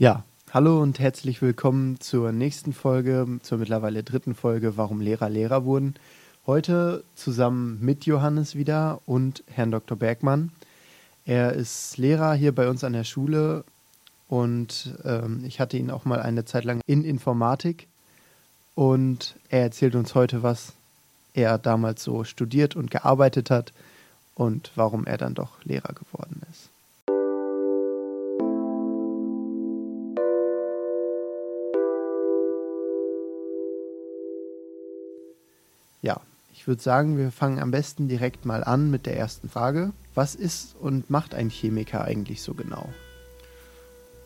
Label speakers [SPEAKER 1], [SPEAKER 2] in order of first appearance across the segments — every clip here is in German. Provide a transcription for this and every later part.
[SPEAKER 1] Ja, hallo und herzlich willkommen zur nächsten Folge, zur mittlerweile dritten Folge, warum Lehrer Lehrer wurden. Heute zusammen mit Johannes wieder und Herrn Dr. Bergmann. Er ist Lehrer hier bei uns an der Schule und ähm, ich hatte ihn auch mal eine Zeit lang in Informatik und er erzählt uns heute, was er damals so studiert und gearbeitet hat und warum er dann doch Lehrer geworden ist. Ich würde sagen, wir fangen am besten direkt mal an mit der ersten Frage. Was ist und macht ein Chemiker eigentlich so genau?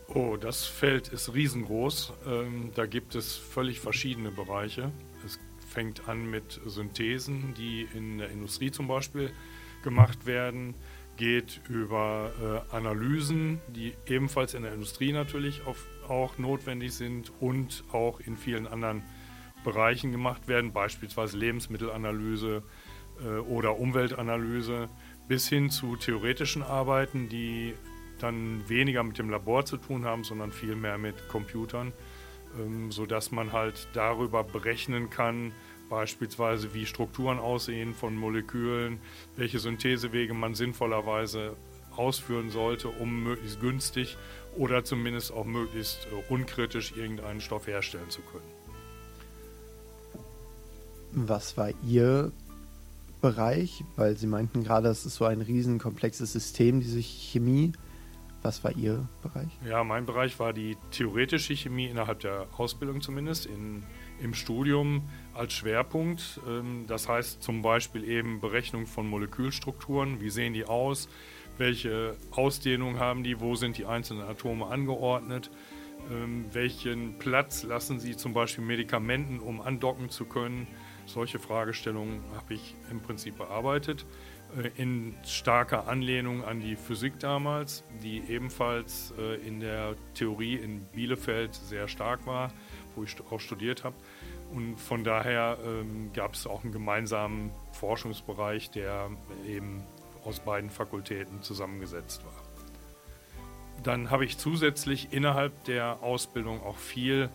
[SPEAKER 2] Oh, das Feld ist riesengroß. Ähm, da gibt es völlig verschiedene Bereiche. Es fängt an mit Synthesen, die in der Industrie zum Beispiel gemacht werden, geht über äh, Analysen, die ebenfalls in der Industrie natürlich auf, auch notwendig sind und auch in vielen anderen Bereichen Bereichen gemacht werden, beispielsweise Lebensmittelanalyse äh, oder Umweltanalyse, bis hin zu theoretischen Arbeiten, die dann weniger mit dem Labor zu tun haben, sondern viel mehr mit Computern, ähm, sodass man halt darüber berechnen kann, beispielsweise wie Strukturen aussehen von Molekülen, welche Synthesewege man sinnvollerweise ausführen sollte, um möglichst günstig oder zumindest auch möglichst äh, unkritisch irgendeinen Stoff herstellen zu können.
[SPEAKER 1] Was war Ihr Bereich? Weil Sie meinten gerade, es ist so ein riesen komplexes System, diese Chemie. Was war Ihr Bereich?
[SPEAKER 2] Ja, mein Bereich war die theoretische Chemie innerhalb der Ausbildung zumindest, in, im Studium als Schwerpunkt. Ähm, das heißt zum Beispiel eben Berechnung von Molekülstrukturen. Wie sehen die aus? Welche Ausdehnung haben die? Wo sind die einzelnen Atome angeordnet? Ähm, welchen Platz lassen sie zum Beispiel Medikamenten, um andocken zu können? Solche Fragestellungen habe ich im Prinzip bearbeitet, äh, in starker Anlehnung an die Physik damals, die ebenfalls äh, in der Theorie in Bielefeld sehr stark war, wo ich auch studiert habe. Und von daher ähm, gab es auch einen gemeinsamen Forschungsbereich, der eben aus beiden Fakultäten zusammengesetzt war. Dann habe ich zusätzlich innerhalb der Ausbildung auch viel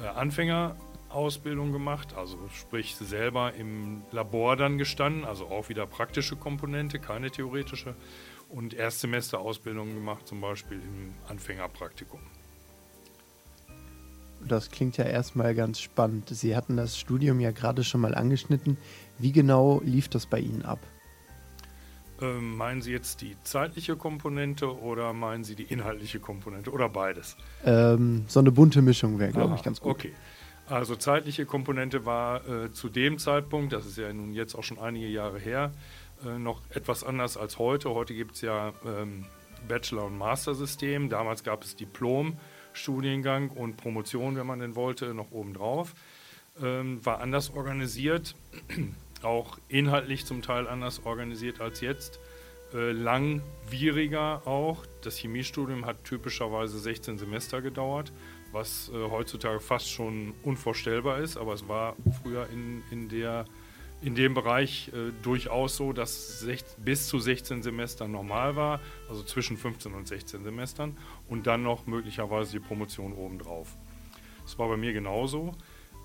[SPEAKER 2] äh, Anfänger Ausbildung gemacht, also sprich selber im Labor dann gestanden, also auch wieder praktische Komponente, keine theoretische. Und Erstsemester-Ausbildung gemacht, zum Beispiel im Anfängerpraktikum.
[SPEAKER 1] Das klingt ja erstmal ganz spannend. Sie hatten das Studium ja gerade schon mal angeschnitten. Wie genau lief das bei Ihnen ab?
[SPEAKER 2] Ähm, meinen Sie jetzt die zeitliche Komponente oder meinen Sie die inhaltliche Komponente oder beides?
[SPEAKER 1] Ähm, so eine bunte Mischung wäre, glaube ich, ganz gut.
[SPEAKER 2] Okay. Also zeitliche Komponente war äh, zu dem Zeitpunkt, das ist ja nun jetzt auch schon einige Jahre her, äh, noch etwas anders als heute. Heute gibt es ja ähm, Bachelor- und Master-System. Damals gab es Diplom, Studiengang und Promotion, wenn man denn wollte, noch obendrauf. Ähm, war anders organisiert, auch inhaltlich zum Teil anders organisiert als jetzt. Äh, langwieriger auch. Das Chemiestudium hat typischerweise 16 Semester gedauert was äh, heutzutage fast schon unvorstellbar ist, aber es war früher in, in, der, in dem Bereich äh, durchaus so, dass sech, bis zu 16 Semestern normal war, also zwischen 15 und 16 Semestern und dann noch möglicherweise die Promotion obendrauf. Das war bei mir genauso.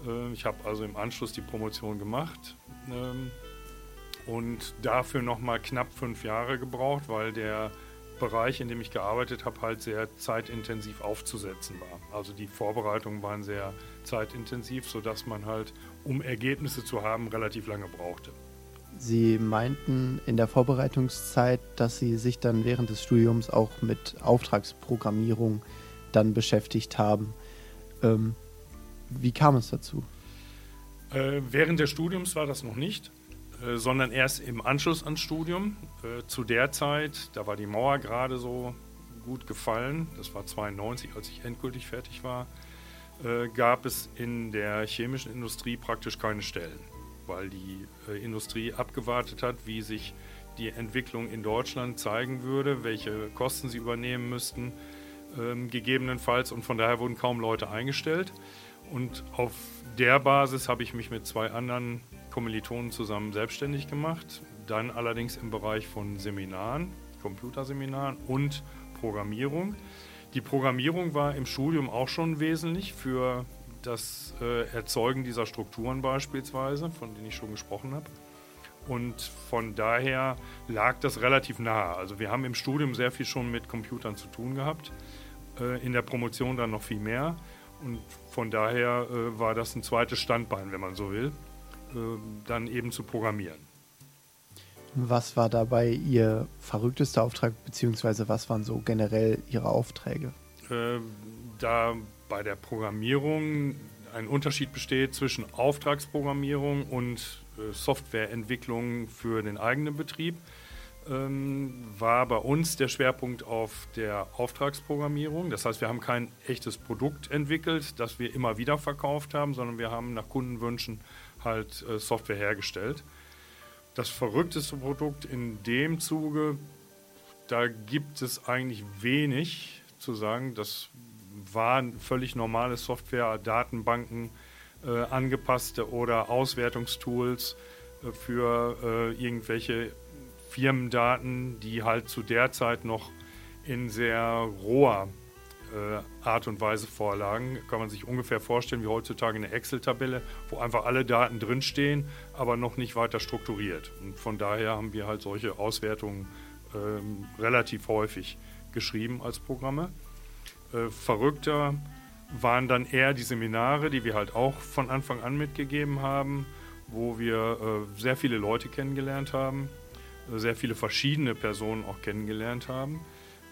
[SPEAKER 2] Äh, ich habe also im Anschluss die Promotion gemacht ähm, und dafür nochmal knapp fünf Jahre gebraucht, weil der Bereich, in dem ich gearbeitet habe, halt sehr zeitintensiv aufzusetzen war. Also die Vorbereitungen waren sehr zeitintensiv, sodass man halt, um Ergebnisse zu haben, relativ lange brauchte.
[SPEAKER 1] Sie meinten in der Vorbereitungszeit, dass Sie sich dann während des Studiums auch mit Auftragsprogrammierung dann beschäftigt haben. Ähm, wie kam es dazu?
[SPEAKER 2] Äh, während des Studiums war das noch nicht. Äh, sondern erst im Anschluss ans Studium. Äh, zu der Zeit, da war die Mauer gerade so gut gefallen, das war 92, als ich endgültig fertig war, äh, gab es in der chemischen Industrie praktisch keine Stellen, weil die Industrie abgewartet hat, wie sich die Entwicklung in Deutschland zeigen würde, welche Kosten sie übernehmen müssten, ähm, gegebenenfalls. Und von daher wurden kaum Leute eingestellt. Und auf der Basis habe ich mich mit zwei anderen Kommilitonen zusammen selbstständig gemacht, dann allerdings im Bereich von Seminaren, Computerseminaren und Programmierung. Die Programmierung war im Studium auch schon wesentlich für das äh, Erzeugen dieser Strukturen beispielsweise, von denen ich schon gesprochen habe. Und von daher lag das relativ nahe. Also wir haben im Studium sehr viel schon mit Computern zu tun gehabt, äh, in der Promotion dann noch viel mehr. Und von daher äh, war das ein zweites Standbein, wenn man so will, dann eben zu programmieren.
[SPEAKER 1] Was war dabei Ihr verrücktester Auftrag, beziehungsweise was waren so generell Ihre Aufträge?
[SPEAKER 2] Äh, da bei der Programmierung ein Unterschied besteht zwischen Auftragsprogrammierung und äh, Softwareentwicklung für den eigenen Betrieb, ähm, war bei uns der Schwerpunkt auf der Auftragsprogrammierung. Das heißt, wir haben kein echtes Produkt entwickelt, das wir immer wieder verkauft haben, sondern wir haben nach Kundenwünschen halt äh, Software hergestellt. Das verrückteste Produkt in dem Zuge, da gibt es eigentlich wenig zu sagen. Das waren völlig normale Software, Datenbanken, äh, angepasste oder Auswertungstools äh, für äh, irgendwelche Firmendaten, die halt zu der Zeit noch in sehr roher äh, Art und Weise vorlagen. Kann man sich ungefähr vorstellen wie heutzutage eine Excel-Tabelle, wo einfach alle Daten drinstehen, aber noch nicht weiter strukturiert. Und von daher haben wir halt solche Auswertungen ähm, relativ häufig geschrieben als Programme. Äh, verrückter waren dann eher die Seminare, die wir halt auch von Anfang an mitgegeben haben, wo wir äh, sehr viele Leute kennengelernt haben, äh, sehr viele verschiedene Personen auch kennengelernt haben.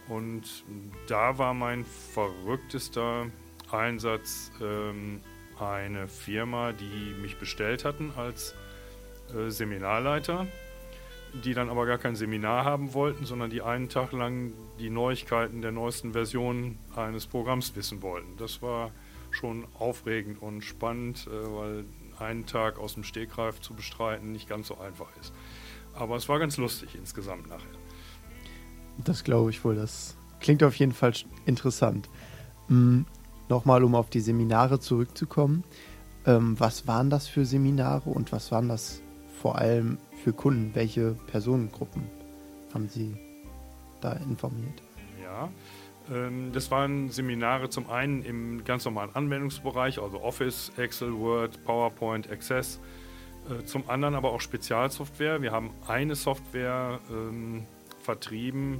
[SPEAKER 2] Und da war mein verrücktester Einsatz ähm, eine Firma, die mich bestellt hatten als äh, Seminarleiter die dann aber gar kein Seminar haben wollten, sondern die einen Tag lang die Neuigkeiten der neuesten Version eines Programms wissen wollten. Das war schon aufregend und spannend, äh, weil einen Tag aus dem Stegreif zu bestreiten nicht ganz so einfach ist. Aber es war ganz lustig insgesamt nachher.
[SPEAKER 1] Das glaube ich wohl. Das klingt auf jeden Fall interessant. Hm, Nochmal, um auf die Seminare zurückzukommen. Ähm, was waren das für Seminare und was waren das vor allem für Kunden? Welche Personengruppen haben Sie da informiert?
[SPEAKER 2] Ja, ähm, das waren Seminare zum einen im ganz normalen Anwendungsbereich, also Office, Excel, Word, PowerPoint, Access. Äh, zum anderen aber auch Spezialsoftware. Wir haben eine Software ähm, vertrieben,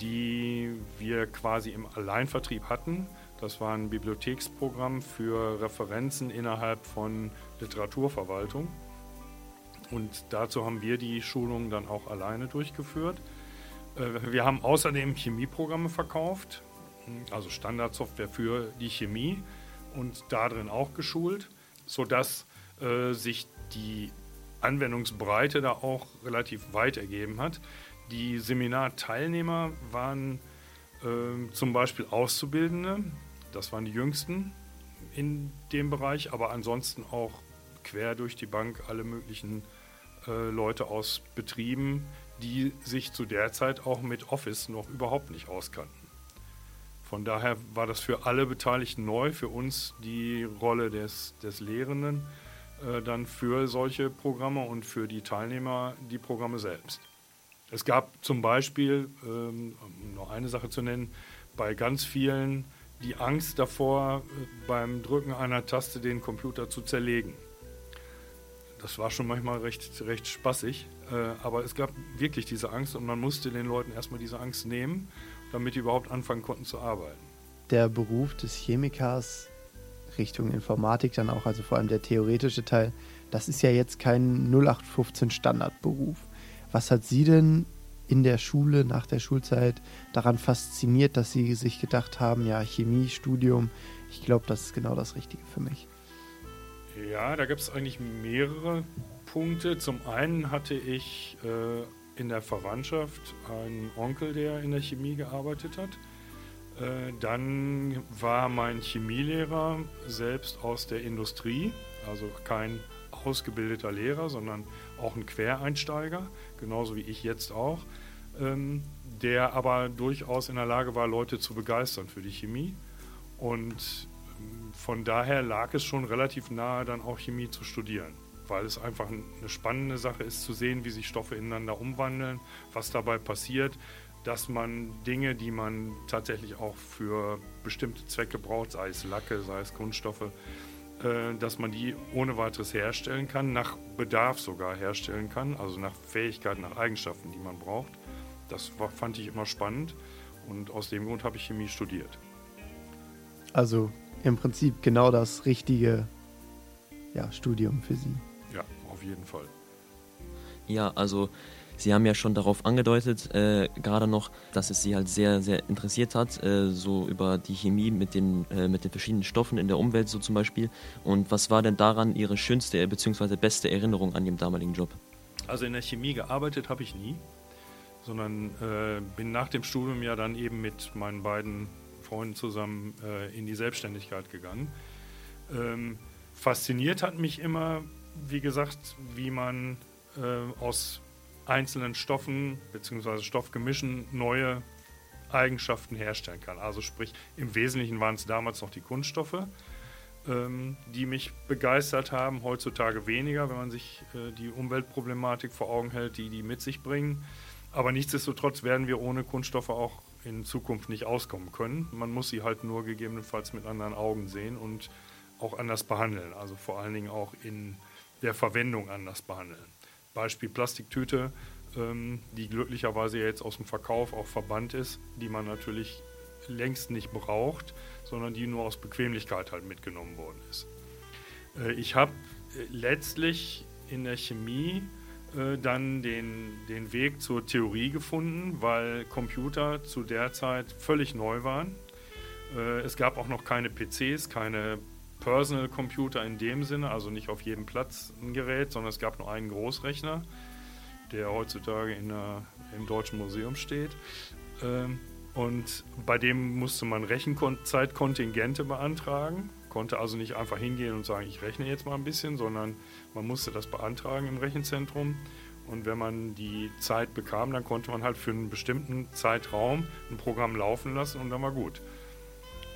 [SPEAKER 2] die wir quasi im Alleinvertrieb hatten. Das war ein Bibliotheksprogramm für Referenzen innerhalb von Literaturverwaltung. Und dazu haben wir die Schulungen dann auch alleine durchgeführt. Äh, wir haben außerdem Chemieprogramme verkauft, also Standardsoftware für die Chemie und darin auch geschult, sodass äh, sich die Anwendungsbreite da auch relativ weit ergeben hat. Die Seminarteilnehmer waren äh, zum Beispiel Auszubildende, das waren die jüngsten in dem Bereich, aber ansonsten auch quer durch die Bank alle möglichen äh, Leute aus Betrieben, die sich zu der Zeit auch mit Office noch überhaupt nicht auskannten. Von daher war das für alle Beteiligten neu, für uns die Rolle des, des Lehrenden, äh, dann für solche Programme und für die Teilnehmer die Programme selbst. Es gab zum Beispiel, ähm, um noch eine Sache zu nennen, bei ganz vielen die Angst davor, äh, beim Drücken einer Taste den Computer zu zerlegen das war schon manchmal recht, recht spaßig. Äh, aber es gab wirklich diese Angst und man musste den Leuten erstmal diese Angst nehmen, damit die überhaupt anfangen konnten zu arbeiten.
[SPEAKER 1] Der Beruf des Chemikers Richtung Informatik dann auch, also vor allem der theoretische Teil, das ist ja jetzt kein 0815 Standardberuf. Was hat Sie denn in der Schule, nach der Schulzeit daran fasziniert, dass Sie sich gedacht haben, ja, Chemiestudium, ich glaube, das ist genau das Richtige für mich?
[SPEAKER 2] Ja, da gibt es eigentlich mehrere Punkte. Zum einen hatte ich äh, in der Verwandtschaft einen Onkel, der in der Chemie gearbeitet hat. Äh, dann war mein Chemielehrer selbst aus der Industrie, also kein ausgebildeter Lehrer, sondern auch ein Quereinsteiger, genauso wie ich jetzt auch, ähm, der aber durchaus in der Lage war, Leute zu begeistern für die Chemie. Und von daher lag es schon relativ nahe, dann auch Chemie zu studieren, weil es einfach eine spannende Sache ist zu sehen, wie sich Stoffe ineinander umwandeln, was dabei passiert. dass man Dinge, die man tatsächlich auch für bestimmte Zwecke braucht, sei es Lacke, sei es Kunststoffe, dass man die ohne weiteres herstellen kann, nach Bedarf sogar herstellen kann, also nach Fähigkeiten, nach Eigenschaften, die man braucht. Das war, fand ich immer spannend und aus dem Grund habe ich Chemie studiert.
[SPEAKER 1] Also im Prinzip genau das richtige ja, Studium für Sie.
[SPEAKER 2] Ja, auf jeden Fall.
[SPEAKER 3] Ja, also Sie haben ja schon darauf angedeutet, äh, gerade noch, dass es Sie halt sehr, sehr interessiert hat, äh, so über die Chemie mit den, äh, mit den verschiedenen Stoffen in der Umwelt so zum Beispiel. Und was war denn daran Ihre schönste bzw. beste Erinnerung an Ihrem damaligen Job?
[SPEAKER 2] Also in der Chemie gearbeitet habe ich nie, sondern äh, bin nach dem Studium ja dann eben mit meinen beiden Freunden zusammen äh, in die Selbstständigkeit gegangen. Ähm, fasziniert hat mich immer, wie gesagt, wie man äh, aus einzelnen Stoffen bzw. Stoffgemischen neue Eigenschaften herstellen kann. Also sprich, im Wesentlichen waren es damals noch die Kunststoffe, ähm, die mich begeistert haben. Heutzutage weniger, wenn man sich äh, die Umweltproblematik vor Augen hält, die die mit sich bringen. Aber nichtsdestotrotz werden wir ohne Kunststoffe auch in Zukunft nicht auskommen können. Man muss sie halt nur gegebenenfalls mit anderen Augen sehen und auch anders behandeln. Also vor allen Dingen auch in der Verwendung anders behandeln. Beispiel Plastiktüte, ähm, die glücklicherweise jetzt aus dem Verkauf auch verbannt ist, die man natürlich längst nicht braucht, sondern die nur aus Bequemlichkeit halt mitgenommen worden ist. Äh, ich habe äh, letztlich in der Chemie äh, dann den, den Weg zur Theorie gefunden, weil Computer zu der Zeit völlig neu waren. Äh, es gab auch noch keine PCs, keine Personal Computer in dem Sinne, also nicht auf jedem Platz ein Gerät, sondern es gab nur einen Großrechner, der heutzutage in der, im Deutschen Museum steht. Ähm, und bei dem musste man Rechenzeitkontingente beantragen, konnte also nicht einfach hingehen und sagen, ich rechne jetzt mal ein bisschen, sondern man musste das beantragen im Rechenzentrum. Und wenn man die Zeit bekam, dann konnte man halt für einen bestimmten Zeitraum ein Programm laufen lassen und dann war gut.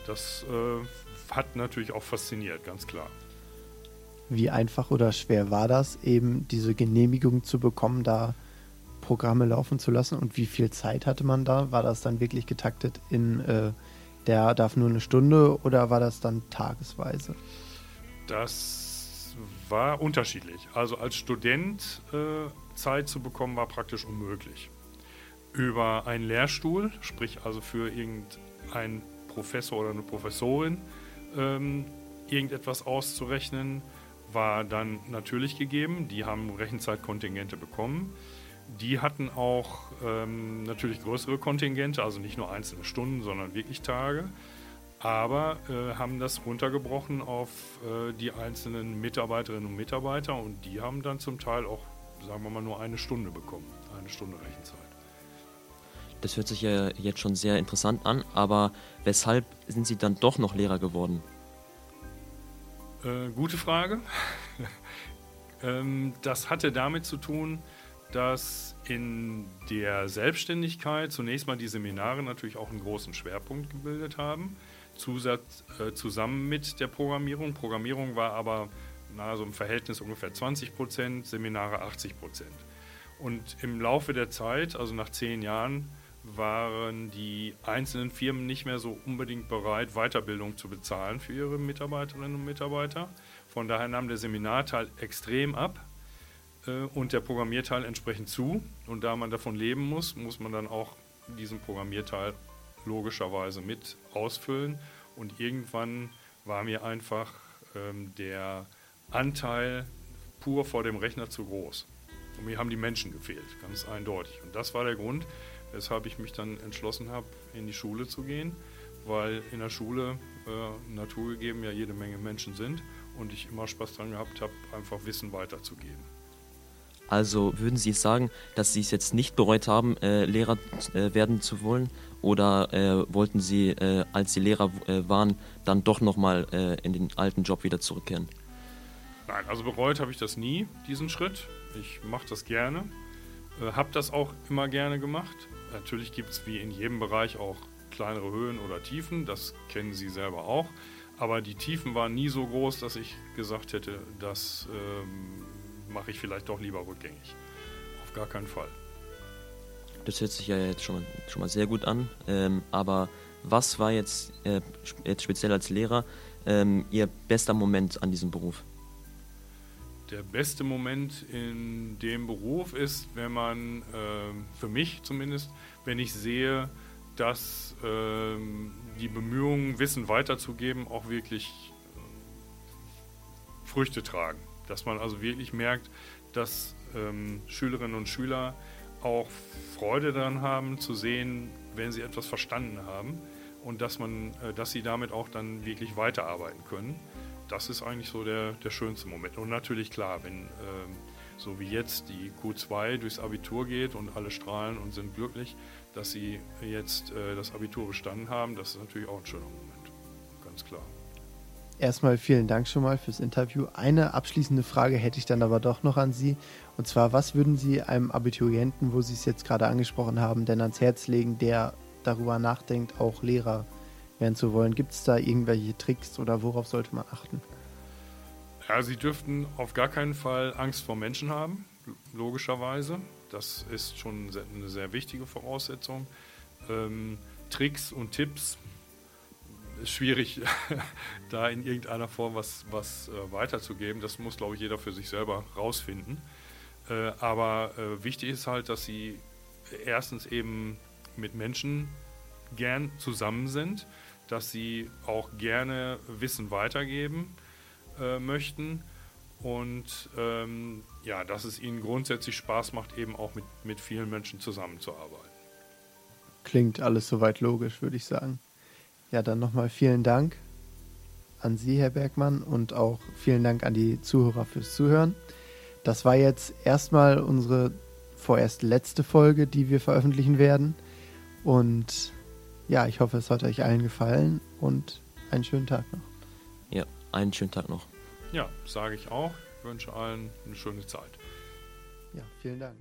[SPEAKER 2] Das äh, hat natürlich auch fasziniert, ganz klar.
[SPEAKER 1] Wie einfach oder schwer war das, eben diese Genehmigung zu bekommen, da Programme laufen zu lassen? Und wie viel Zeit hatte man da? War das dann wirklich getaktet in, äh, der darf nur eine Stunde oder war das dann tagesweise?
[SPEAKER 2] Das war unterschiedlich. Also als Student äh, Zeit zu bekommen, war praktisch unmöglich. Über einen Lehrstuhl, sprich also für irgendeinen Professor oder eine Professorin, ähm, irgendetwas auszurechnen, war dann natürlich gegeben. Die haben Rechenzeitkontingente bekommen. Die hatten auch ähm, natürlich größere Kontingente, also nicht nur einzelne Stunden, sondern wirklich Tage. Aber äh, haben das runtergebrochen auf äh, die einzelnen Mitarbeiterinnen und Mitarbeiter und die haben dann zum Teil auch, sagen wir mal, nur eine Stunde bekommen, eine Stunde Rechenzeit.
[SPEAKER 3] Das hört sich ja jetzt schon sehr interessant an, aber weshalb sind Sie dann doch noch Lehrer geworden?
[SPEAKER 2] Äh, gute Frage. ähm, das hatte damit zu tun, dass in der Selbstständigkeit zunächst mal die Seminare natürlich auch einen großen Schwerpunkt gebildet haben, Zusatz, äh, zusammen mit der Programmierung. Programmierung war aber na, so im Verhältnis ungefähr 20 Prozent, Seminare 80 Prozent. Und im Laufe der Zeit, also nach zehn Jahren, waren die einzelnen Firmen nicht mehr so unbedingt bereit, Weiterbildung zu bezahlen für ihre Mitarbeiterinnen und Mitarbeiter. Von daher nahm der Seminarteil extrem ab äh, und der Programmierteil entsprechend zu. Und da man davon leben muss, muss man dann auch diesen Programmierteil logischerweise mit ausfüllen. Und irgendwann war mir einfach ähm, der Anteil pur vor dem Rechner zu groß. Und mir haben die Menschen gefehlt, ganz eindeutig. Und das war der Grund, weshalb ich mich dann entschlossen habe, in die Schule zu gehen, weil in der Schule äh, naturgegeben ja jede Menge Menschen sind und ich immer Spaß daran gehabt habe, einfach Wissen weiterzugeben.
[SPEAKER 3] Also würden Sie sagen, dass Sie es jetzt nicht bereut haben, äh, Lehrer äh, werden zu wollen? Oder äh, wollten Sie, äh, als Sie Lehrer äh, waren, dann doch nochmal äh, in den alten Job wieder zurückkehren?
[SPEAKER 2] Nein, also bereut habe ich das nie, diesen Schritt. Ich mache das gerne, habe das auch immer gerne gemacht. Natürlich gibt es wie in jedem Bereich auch kleinere Höhen oder Tiefen, das kennen Sie selber auch. Aber die Tiefen waren nie so groß, dass ich gesagt hätte, das ähm, mache ich vielleicht doch lieber rückgängig. Auf gar keinen Fall.
[SPEAKER 3] Das hört sich ja jetzt schon mal, schon mal sehr gut an. Ähm, aber was war jetzt, äh, jetzt speziell als Lehrer ähm, Ihr bester Moment an diesem Beruf?
[SPEAKER 2] Der beste Moment in dem Beruf ist, wenn man, äh, für mich zumindest, wenn ich sehe, dass äh, die Bemühungen, Wissen weiterzugeben, auch wirklich äh, Früchte tragen. Dass man also wirklich merkt, dass ähm, Schülerinnen und Schüler auch Freude daran haben, zu sehen, wenn sie etwas verstanden haben und dass, man, äh, dass sie damit auch dann wirklich weiterarbeiten können. Das ist eigentlich so der, der schönste Moment. Und natürlich klar, wenn ähm, so wie jetzt die Q2 durchs Abitur geht und alle strahlen und sind glücklich, dass sie jetzt äh, das Abitur bestanden haben, das ist natürlich auch ein schöner Moment. Ganz klar.
[SPEAKER 1] Erstmal vielen Dank schon mal fürs Interview. Eine abschließende Frage hätte ich dann aber doch noch an Sie. Und zwar, was würden Sie einem Abiturienten, wo Sie es jetzt gerade angesprochen haben, denn ans Herz legen, der darüber nachdenkt, auch Lehrer werden zu wollen? Gibt es da irgendwelche Tricks oder worauf sollte man achten?
[SPEAKER 2] Ja, Sie dürften auf gar keinen Fall Angst vor Menschen haben, logischerweise. Das ist schon eine sehr wichtige Voraussetzung. Ähm, Tricks und Tipps ist schwierig, da in irgendeiner Form was, was äh, weiterzugeben. Das muss, glaube ich, jeder für sich selber rausfinden. Äh, aber äh, wichtig ist halt, dass sie erstens eben mit Menschen gern zusammen sind, dass sie auch gerne Wissen weitergeben äh, möchten und ähm, ja, dass es ihnen grundsätzlich Spaß macht, eben auch mit, mit vielen Menschen zusammenzuarbeiten.
[SPEAKER 1] Klingt alles soweit logisch, würde ich sagen. Ja, dann nochmal vielen Dank an Sie, Herr Bergmann, und auch vielen Dank an die Zuhörer fürs Zuhören. Das war jetzt erstmal unsere vorerst letzte Folge, die wir veröffentlichen werden. Und ja, ich hoffe, es hat euch allen gefallen und einen schönen Tag noch.
[SPEAKER 3] Ja, einen schönen Tag noch.
[SPEAKER 2] Ja, sage ich auch. Ich wünsche allen eine schöne Zeit.
[SPEAKER 1] Ja, vielen Dank.